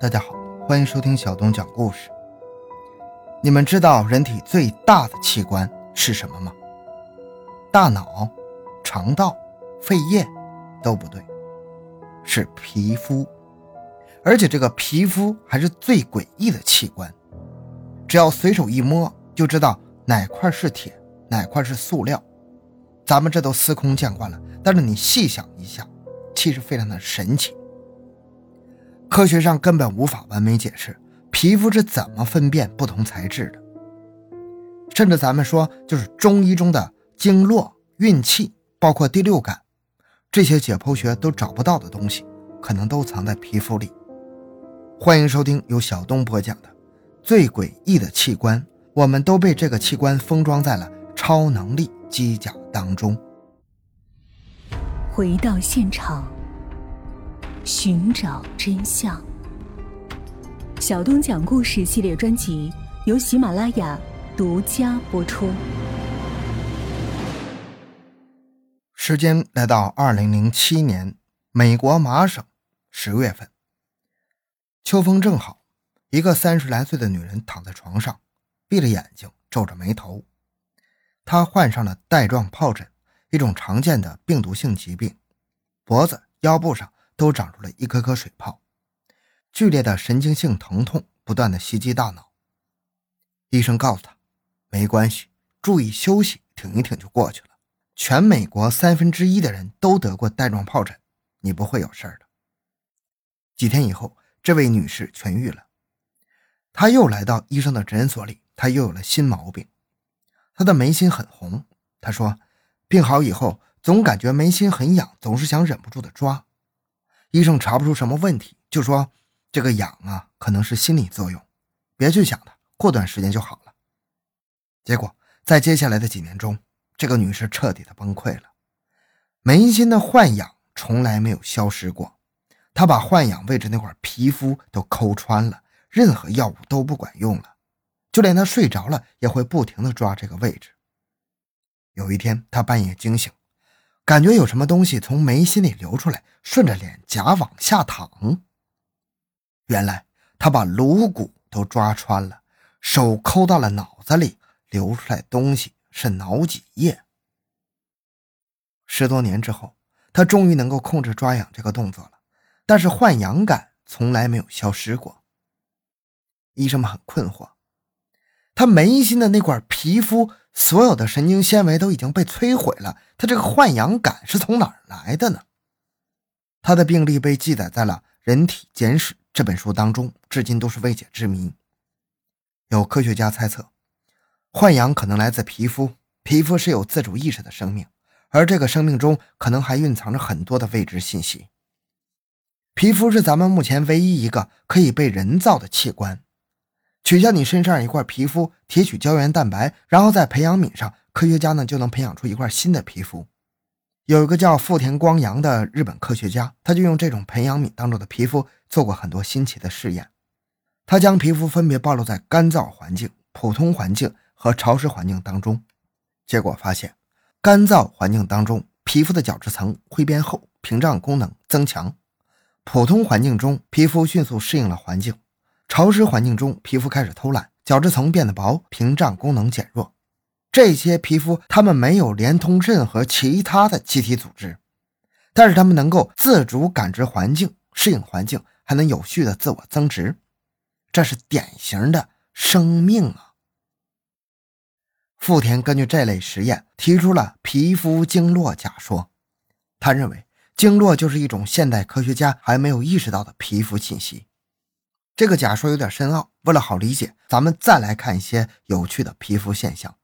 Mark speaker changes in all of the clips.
Speaker 1: 大家好，欢迎收听小东讲故事。你们知道人体最大的器官是什么吗？大脑、肠道、肺叶都不对，是皮肤。而且这个皮肤还是最诡异的器官，只要随手一摸就知道哪块是铁，哪块是塑料。咱们这都司空见惯了，但是你细想一下，其实非常的神奇。科学上根本无法完美解释皮肤是怎么分辨不同材质的，甚至咱们说就是中医中的经络、运气，包括第六感，这些解剖学都找不到的东西，可能都藏在皮肤里。欢迎收听由小东播讲的《最诡异的器官》，我们都被这个器官封装在了超能力机甲当中。
Speaker 2: 回到现场。寻找真相。小东讲故事系列专辑由喜马拉雅独家播出。
Speaker 1: 时间来到二零零七年，美国麻省十月份，秋风正好，一个三十来岁的女人躺在床上，闭着眼睛，皱着眉头。她患上了带状疱疹，一种常见的病毒性疾病，脖子、腰部上。都长出了一颗颗水泡，剧烈的神经性疼痛不断的袭击大脑。医生告诉他，没关系，注意休息，挺一挺就过去了。全美国三分之一的人都得过带状疱疹，你不会有事的。几天以后，这位女士痊愈了，她又来到医生的诊所里，她又有了新毛病，她的眉心很红。她说，病好以后总感觉眉心很痒，总是想忍不住的抓。医生查不出什么问题，就说这个痒啊，可能是心理作用，别去想它，过段时间就好了。结果在接下来的几年中，这个女士彻底的崩溃了，眉心的幻痒从来没有消失过，她把幻痒位置那块皮肤都抠穿了，任何药物都不管用了，就连她睡着了也会不停的抓这个位置。有一天，她半夜惊醒。感觉有什么东西从眉心里流出来，顺着脸颊往下淌。原来他把颅骨都抓穿了，手抠到了脑子里，流出来东西是脑脊液。十多年之后，他终于能够控制抓痒这个动作了，但是幻痒感从来没有消失过。医生们很困惑，他眉心的那块皮肤。所有的神经纤维都已经被摧毁了，他这个幻痒感是从哪儿来的呢？他的病例被记载在了《人体简史》这本书当中，至今都是未解之谜。有科学家猜测，幻痒可能来自皮肤，皮肤是有自主意识的生命，而这个生命中可能还蕴藏着很多的未知信息。皮肤是咱们目前唯一一个可以被人造的器官。取下你身上一块皮肤，提取胶原蛋白，然后在培养皿上，科学家呢就能培养出一块新的皮肤。有一个叫富田光洋的日本科学家，他就用这种培养皿当中的皮肤做过很多新奇的试验。他将皮肤分别暴露在干燥环境、普通环境和潮湿环境当中，结果发现，干燥环境当中皮肤的角质层会变厚，屏障功能增强；普通环境中皮肤迅速适应了环境。潮湿环境中，皮肤开始偷懒，角质层变得薄，屏障功能减弱。这些皮肤它们没有连通任何其他的机体组织，但是它们能够自主感知环境、适应环境，还能有序的自我增值。这是典型的生命啊！富田根据这类实验提出了皮肤经络假说，他认为经络就是一种现代科学家还没有意识到的皮肤信息。这个假说有点深奥，为了好理解，咱们再来看一些有趣的皮肤现象。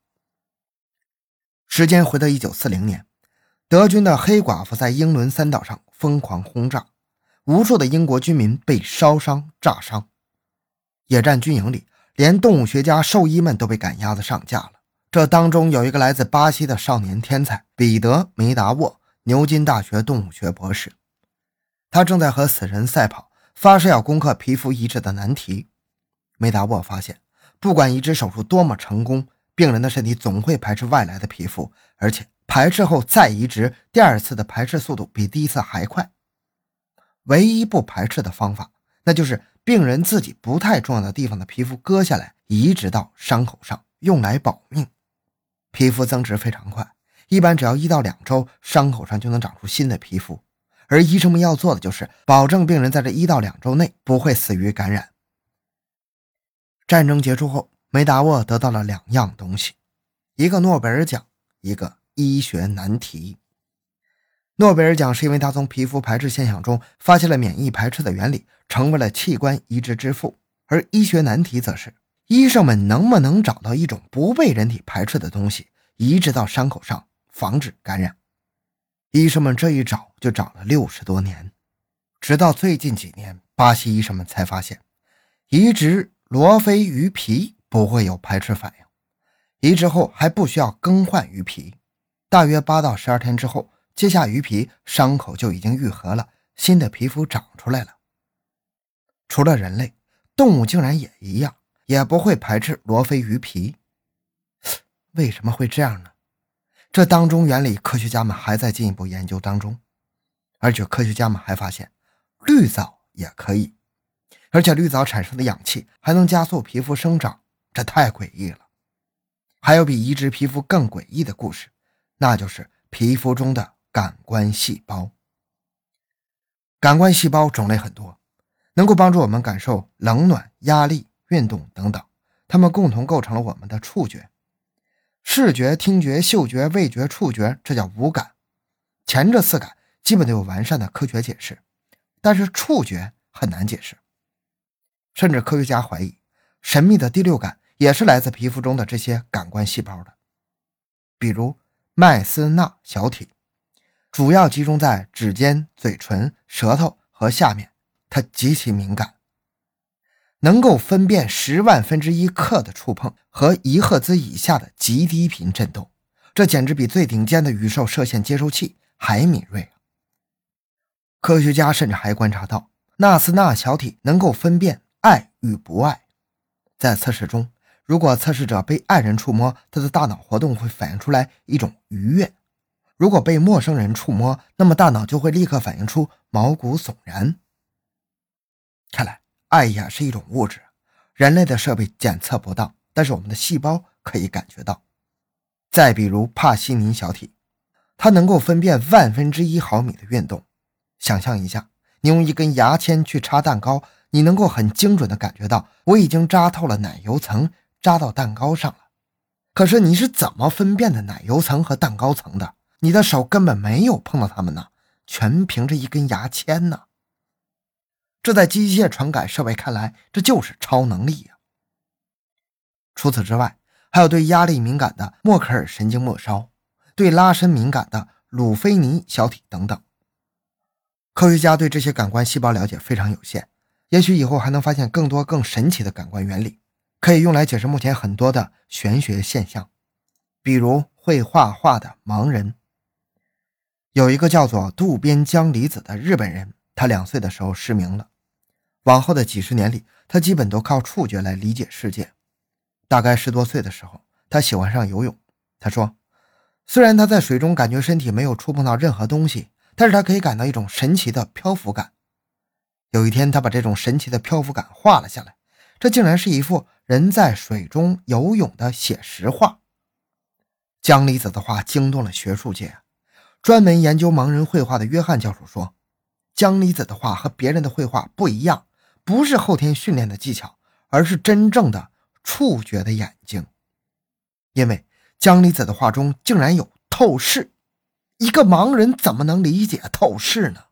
Speaker 1: 时间回到一九四零年，德军的黑寡妇在英伦三岛上疯狂轰炸，无数的英国居民被烧伤、炸伤。野战军营里，连动物学家、兽医们都被赶鸭子上架了。这当中有一个来自巴西的少年天才彼得·梅达沃，牛津大学动物学博士，他正在和死神赛跑。发誓要攻克皮肤移植的难题。梅达沃发现，不管移植手术多么成功，病人的身体总会排斥外来的皮肤，而且排斥后再移植，第二次的排斥速度比第一次还快。唯一不排斥的方法，那就是病人自己不太重要的地方的皮肤割下来，移植到伤口上，用来保命。皮肤增殖非常快，一般只要一到两周，伤口上就能长出新的皮肤。而医生们要做的就是保证病人在这一到两周内不会死于感染。战争结束后，梅达沃得到了两样东西：一个诺贝尔奖，一个医学难题。诺贝尔奖是因为他从皮肤排斥现象中发现了免疫排斥的原理，成为了器官移植之父；而医学难题则是医生们能不能找到一种不被人体排斥的东西，移植到伤口上，防止感染。医生们这一找就找了六十多年，直到最近几年，巴西医生们才发现，移植。罗非鱼皮不会有排斥反应，移植后还不需要更换鱼皮，大约八到十二天之后，揭下鱼皮，伤口就已经愈合了，新的皮肤长出来了。除了人类，动物竟然也一样，也不会排斥罗非鱼皮。为什么会这样呢？这当中原理，科学家们还在进一步研究当中，而且科学家们还发现，绿藻也可以。而且绿藻产生的氧气还能加速皮肤生长，这太诡异了。还有比移植皮肤更诡异的故事，那就是皮肤中的感官细胞。感官细胞种类很多，能够帮助我们感受冷暖、压力、运动等等。它们共同构成了我们的触觉：视觉、听觉、嗅觉、味觉、触觉，这叫五感。前这四感基本都有完善的科学解释，但是触觉很难解释。甚至科学家怀疑，神秘的第六感也是来自皮肤中的这些感官细胞的，比如麦斯纳小体，主要集中在指尖、嘴唇、舌头和下面，它极其敏感，能够分辨十万分之一克的触碰和一赫兹以下的极低频振动，这简直比最顶尖的宇宙射线接收器还敏锐。科学家甚至还观察到，纳斯纳小体能够分辨。爱与不爱，在测试中，如果测试者被爱人触摸，他的大脑活动会反映出来一种愉悦；如果被陌生人触摸，那么大脑就会立刻反映出毛骨悚然。爱呀是一种物质，人类的设备检测不到，但是我们的细胞可以感觉到。再比如帕西尼小体，它能够分辨万分之一毫米的运动。想象一下，你用一根牙签去插蛋糕。你能够很精准地感觉到，我已经扎透了奶油层，扎到蛋糕上了。可是你是怎么分辨的奶油层和蛋糕层的？你的手根本没有碰到它们呢，全凭着一根牙签呢。这在机械传感设备看来，这就是超能力呀。除此之外，还有对压力敏感的默克尔神经末梢，对拉伸敏感的鲁菲尼小体等等。科学家对这些感官细胞了解非常有限。也许以后还能发现更多更神奇的感官原理，可以用来解释目前很多的玄学现象，比如会画画的盲人。有一个叫做渡边江离子的日本人，他两岁的时候失明了，往后的几十年里，他基本都靠触觉来理解世界。大概十多岁的时候，他喜欢上游泳。他说，虽然他在水中感觉身体没有触碰到任何东西，但是他可以感到一种神奇的漂浮感。有一天，他把这种神奇的漂浮感画了下来，这竟然是一幅人在水中游泳的写实画。江离子的画惊动了学术界，专门研究盲人绘画的约翰教授说：“江离子的画和别人的绘画不一样，不是后天训练的技巧，而是真正的触觉的眼睛。因为江离子的画中竟然有透视，一个盲人怎么能理解透视呢？”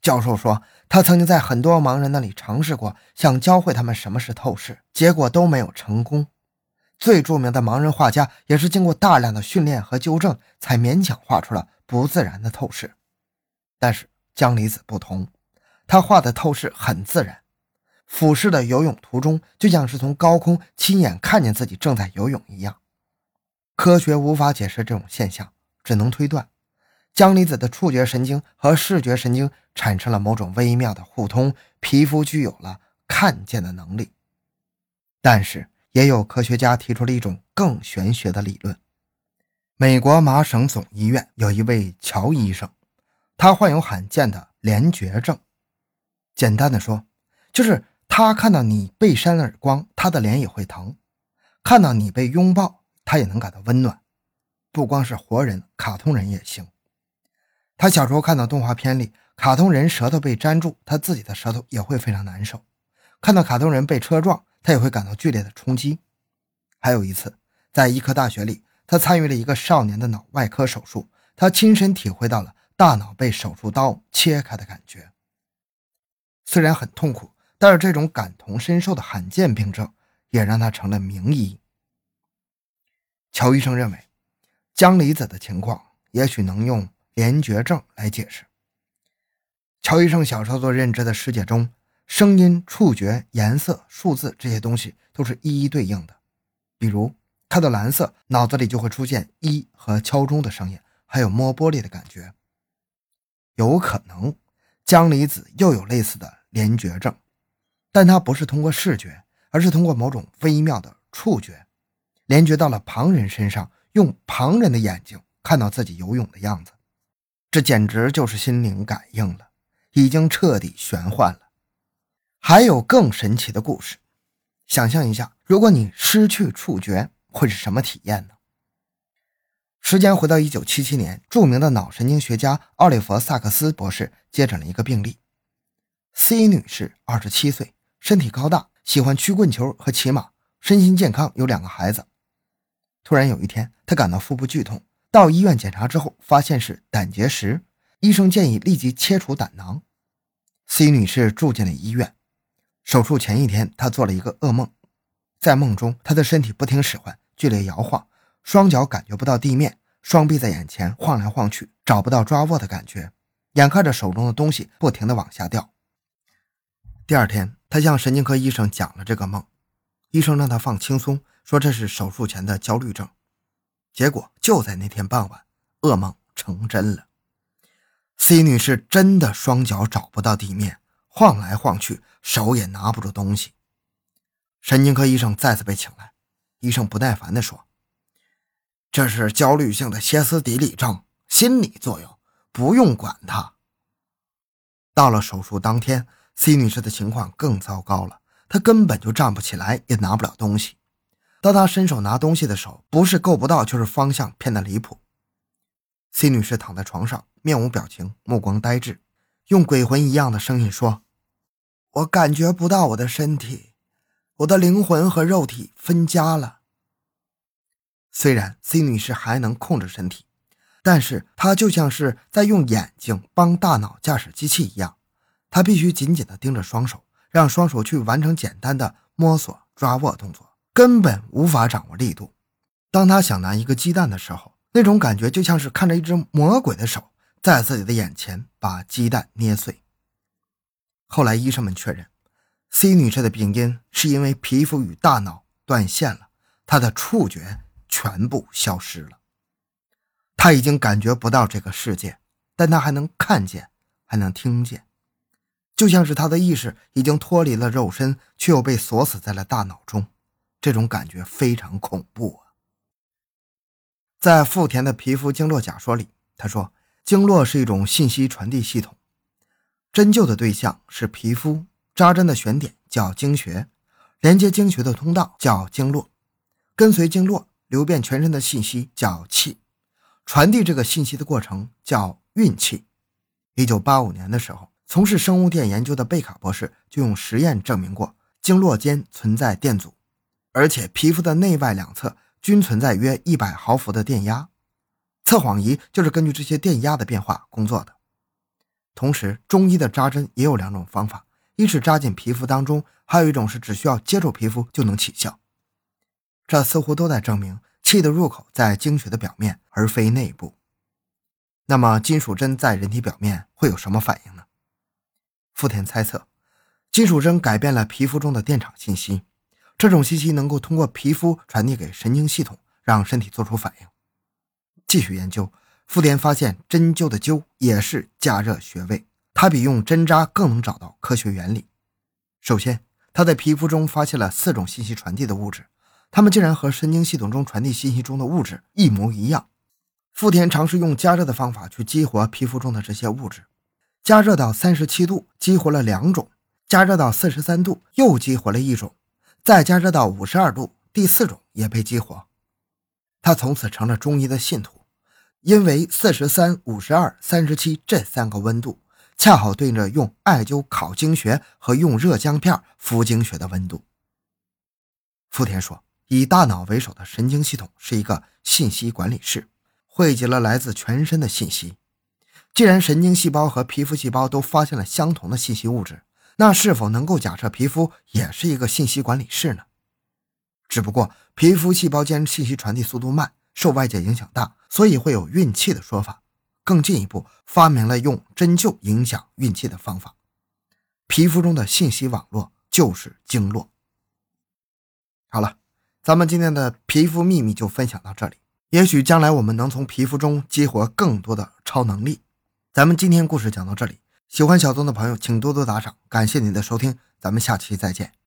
Speaker 1: 教授说。他曾经在很多盲人那里尝试过，想教会他们什么是透视，结果都没有成功。最著名的盲人画家也是经过大量的训练和纠正，才勉强画出了不自然的透视。但是江离子不同，他画的透视很自然，俯视的游泳途中就像是从高空亲眼看见自己正在游泳一样。科学无法解释这种现象，只能推断。江离子的触觉神经和视觉神经产生了某种微妙的互通，皮肤具有了看见的能力。但是，也有科学家提出了一种更玄学的理论。美国麻省总医院有一位乔医生，他患有罕见的联觉症。简单的说，就是他看到你被扇耳光，他的脸也会疼；看到你被拥抱，他也能感到温暖。不光是活人，卡通人也行。他小时候看到动画片里卡通人舌头被粘住，他自己的舌头也会非常难受。看到卡通人被车撞，他也会感到剧烈的冲击。还有一次，在医科大学里，他参与了一个少年的脑外科手术，他亲身体会到了大脑被手术刀切开的感觉。虽然很痛苦，但是这种感同身受的罕见病症也让他成了名医。乔医生认为，江离子的情况也许能用联觉症来解释。乔医生小时候所认知的世界中，声音、触觉、颜色、数字这些东西都是一一对应的。比如看到蓝色，脑子里就会出现一和敲钟的声音，还有摸玻璃的感觉。有可能江离子又有类似的联觉症，但他不是通过视觉，而是通过某种微妙的触觉，联觉到了旁人身上，用旁人的眼睛看到自己游泳的样子。这简直就是心灵感应了，已经彻底玄幻了。还有更神奇的故事。想象一下，如果你失去触觉，会是什么体验呢？时间回到一九七七年，著名的脑神经学家奥利弗·萨克斯博士接诊了一个病例。C 女士，二十七岁，身体高大，喜欢曲棍球和骑马，身心健康，有两个孩子。突然有一天，她感到腹部剧痛，到医院检查之后，发现是胆结石，医生建议立即切除胆囊。C 女士住进了医院。手术前一天，她做了一个噩梦，在梦中，她的身体不停使唤，剧烈摇晃，双脚感觉不到地面，双臂在眼前晃来晃去，找不到抓握的感觉，眼看着手中的东西不停地往下掉。第二天，他向神经科医生讲了这个梦，医生让他放轻松，说这是手术前的焦虑症。结果就在那天傍晚，噩梦成真了，C 女士真的双脚找不到地面。晃来晃去，手也拿不住东西。神经科医生再次被请来，医生不耐烦地说：“这是焦虑性的歇斯底里症，心理作用，不用管它。”到了手术当天，C 女士的情况更糟糕了，她根本就站不起来，也拿不了东西。当她伸手拿东西的时候，不是够不到，就是方向偏的离谱。C 女士躺在床上，面无表情，目光呆滞。用鬼魂一样的声音说：“我感觉不到我的身体，我的灵魂和肉体分家了。虽然 C 女士还能控制身体，但是她就像是在用眼睛帮大脑驾驶机器一样，他必须紧紧地盯着双手，让双手去完成简单的摸索、抓握动作，根本无法掌握力度。当他想拿一个鸡蛋的时候，那种感觉就像是看着一只魔鬼的手。”在自己的眼前把鸡蛋捏碎。后来医生们确认，C 女士的病因是因为皮肤与大脑断线了，她的触觉全部消失了。她已经感觉不到这个世界，但她还能看见，还能听见，就像是他的意识已经脱离了肉身，却又被锁死在了大脑中。这种感觉非常恐怖啊！在富田的皮肤经络假说里，他说。经络是一种信息传递系统，针灸的对象是皮肤，扎针的选点叫经穴，连接经穴的通道叫经络，跟随经络流遍全身的信息叫气，传递这个信息的过程叫运气。一九八五年的时候，从事生物电研究的贝卡博士就用实验证明过，经络间存在电阻，而且皮肤的内外两侧均存在约一百毫伏的电压。测谎仪就是根据这些电压的变化工作的。同时，中医的扎针也有两种方法：一是扎进皮肤当中，还有一种是只需要接触皮肤就能起效。这似乎都在证明气的入口在经血的表面，而非内部。那么，金属针在人体表面会有什么反应呢？富田猜测，金属针改变了皮肤中的电场信息，这种信息能够通过皮肤传递给神经系统，让身体做出反应。继续研究，富田发现针灸的灸也是加热穴位，它比用针扎更能找到科学原理。首先，他在皮肤中发现了四种信息传递的物质，它们竟然和神经系统中传递信息中的物质一模一样。富田尝试用加热的方法去激活皮肤中的这些物质，加热到三十七度，激活了两种，加热到四十三度，又激活了一种，再加热到五十二度，第四种也被激活。他从此成了中医的信徒，因为四十三、五十二、三十七这三个温度，恰好对应着用艾灸烤经穴和用热姜片敷经穴的温度。福田说：“以大脑为首的神经系统是一个信息管理室，汇集了来自全身的信息。既然神经细胞和皮肤细胞都发现了相同的信息物质，那是否能够假设皮肤也是一个信息管理室呢？”只不过皮肤细胞间信息传递速度慢，受外界影响大，所以会有运气的说法。更进一步发明了用针灸影响运气的方法。皮肤中的信息网络就是经络。好了，咱们今天的皮肤秘密就分享到这里。也许将来我们能从皮肤中激活更多的超能力。咱们今天故事讲到这里，喜欢小东的朋友请多多打赏，感谢您的收听，咱们下期再见。